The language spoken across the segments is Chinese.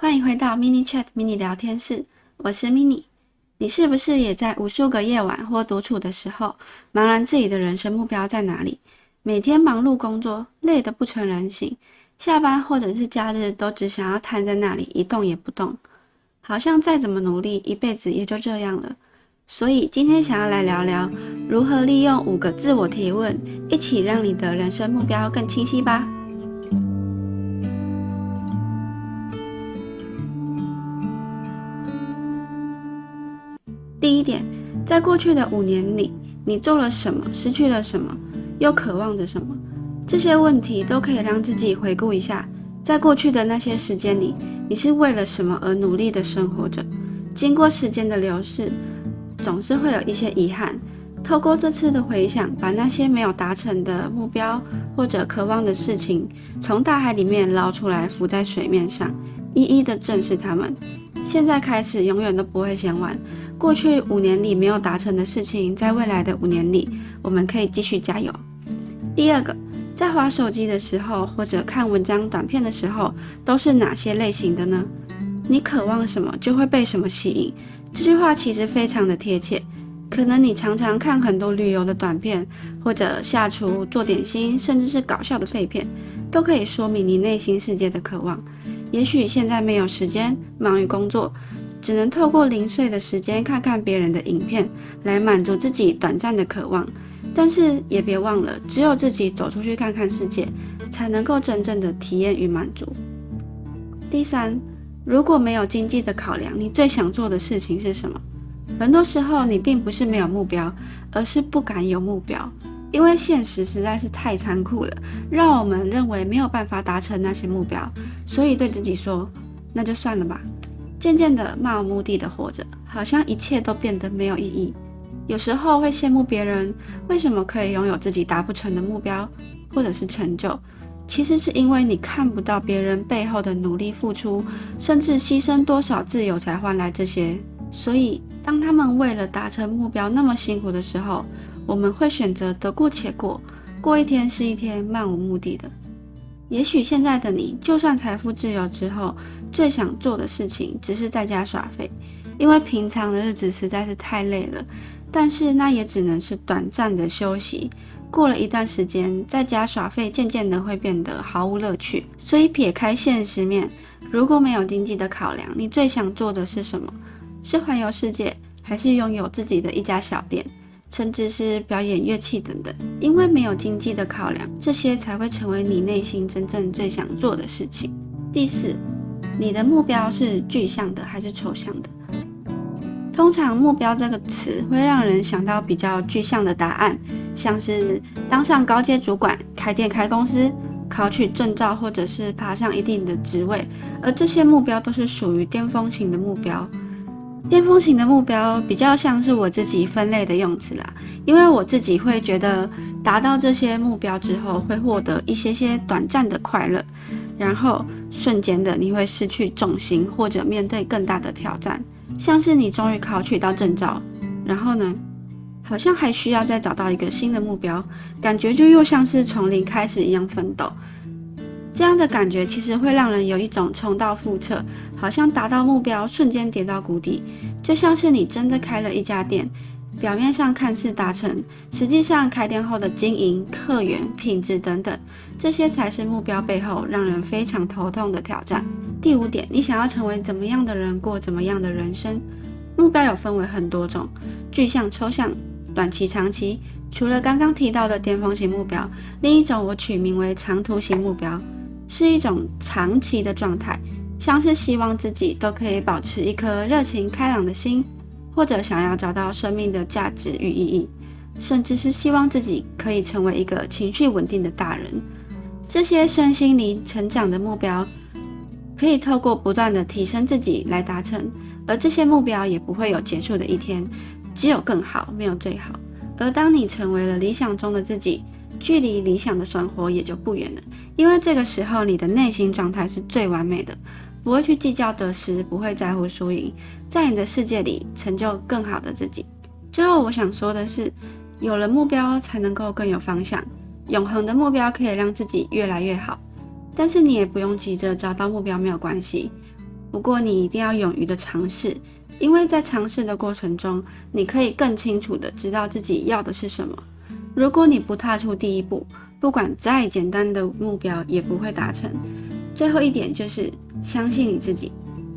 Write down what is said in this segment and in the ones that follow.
欢迎回到 Mini Chat Mini 聊天室，我是 Mini。你是不是也在无数个夜晚或独处的时候，茫然自己的人生目标在哪里？每天忙碌工作，累得不成人形，下班或者是假日都只想要瘫在那里一动也不动，好像再怎么努力，一辈子也就这样了。所以今天想要来聊聊，如何利用五个自我提问，一起让你的人生目标更清晰吧。一点，在过去的五年里，你做了什么？失去了什么？又渴望着什么？这些问题都可以让自己回顾一下，在过去的那些时间里，你是为了什么而努力的生活着？经过时间的流逝，总是会有一些遗憾。透过这次的回想，把那些没有达成的目标或者渴望的事情，从大海里面捞出来，浮在水面上，一一的正视它们。现在开始，永远都不会嫌晚。过去五年里没有达成的事情，在未来的五年里，我们可以继续加油。第二个，在划手机的时候，或者看文章短片的时候，都是哪些类型的呢？你渴望什么，就会被什么吸引。这句话其实非常的贴切。可能你常常看很多旅游的短片，或者下厨做点心，甚至是搞笑的废片，都可以说明你内心世界的渴望。也许现在没有时间，忙于工作。只能透过零碎的时间看看别人的影片，来满足自己短暂的渴望。但是也别忘了，只有自己走出去看看世界，才能够真正的体验与满足。第三，如果没有经济的考量，你最想做的事情是什么？很多时候，你并不是没有目标，而是不敢有目标，因为现实实在是太残酷了，让我们认为没有办法达成那些目标，所以对自己说，那就算了吧。渐渐的漫无目的的活着，好像一切都变得没有意义。有时候会羡慕别人为什么可以拥有自己达不成的目标，或者是成就，其实是因为你看不到别人背后的努力付出，甚至牺牲多少自由才换来这些。所以，当他们为了达成目标那么辛苦的时候，我们会选择得过且过，过一天是一天，漫无目的的。也许现在的你，就算财富自由之后，最想做的事情只是在家耍废，因为平常的日子实在是太累了。但是那也只能是短暂的休息。过了一段时间，在家耍废渐渐的会变得毫无乐趣。所以撇开现实面，如果没有经济的考量，你最想做的是什么？是环游世界，还是拥有自己的一家小店？甚至是表演乐器等等，因为没有经济的考量，这些才会成为你内心真正最想做的事情。第四，你的目标是具象的还是抽象的？通常“目标”这个词会让人想到比较具象的答案，像是当上高阶主管、开店开公司、考取证照，或者是爬上一定的职位，而这些目标都是属于巅峰型的目标。巅峰型的目标比较像是我自己分类的用词啦，因为我自己会觉得达到这些目标之后会获得一些些短暂的快乐，然后瞬间的你会失去重心或者面对更大的挑战，像是你终于考取到证照，然后呢，好像还需要再找到一个新的目标，感觉就又像是从零开始一样奋斗。这样的感觉其实会让人有一种重蹈覆辙，好像达到目标瞬间跌到谷底，就像是你真的开了一家店，表面上看似达成，实际上开店后的经营、客源、品质等等，这些才是目标背后让人非常头痛的挑战。第五点，你想要成为怎么样的人，过怎么样的人生？目标有分为很多种，具象、抽象、短期、长期。除了刚刚提到的巅峰型目标，另一种我取名为长途型目标。是一种长期的状态，像是希望自己都可以保持一颗热情开朗的心，或者想要找到生命的价值与意义，甚至是希望自己可以成为一个情绪稳定的大人。这些身心灵成长的目标，可以透过不断的提升自己来达成，而这些目标也不会有结束的一天，只有更好，没有最好。而当你成为了理想中的自己，距离理想的生活也就不远了，因为这个时候你的内心状态是最完美的，不会去计较得失，不会在乎输赢，在你的世界里成就更好的自己。最后我想说的是，有了目标才能够更有方向，永恒的目标可以让自己越来越好，但是你也不用急着找到目标，没有关系。不过你一定要勇于的尝试，因为在尝试的过程中，你可以更清楚的知道自己要的是什么。如果你不踏出第一步，不管再简单的目标也不会达成。最后一点就是相信你自己，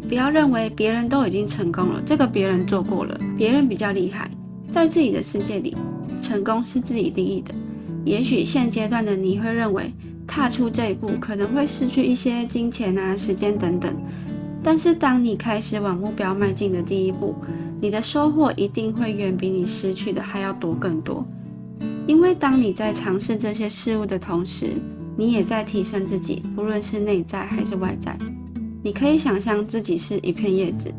不要认为别人都已经成功了，这个别人做过了，别人比较厉害。在自己的世界里，成功是自己定义的。也许现阶段的你会认为踏出这一步可能会失去一些金钱啊、时间等等，但是当你开始往目标迈进的第一步，你的收获一定会远比你失去的还要多更多。因为当你在尝试这些事物的同时，你也在提升自己，不论是内在还是外在。你可以想象自己是一片叶子，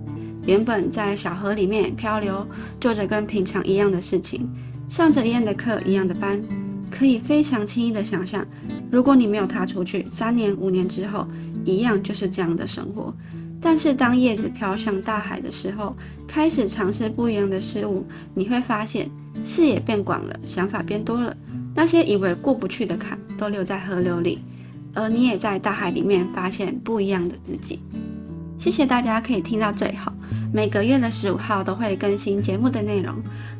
原本在小河里面漂流，做着跟平常一样的事情，上着一样的课、一样的班，可以非常轻易的想象，如果你没有踏出去，三年、五年之后，一样就是这样的生活。但是当叶子飘向大海的时候，开始尝试不一样的事物，你会发现。视野变广了，想法变多了，那些以为过不去的坎都留在河流里，而你也在大海里面发现不一样的自己。谢谢大家可以听到最后，每个月的十五号都会更新节目的内容，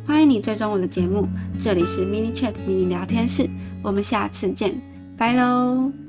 欢迎你追踪我的节目。这里是 mini chat 迷你聊天室，我们下次见，拜喽。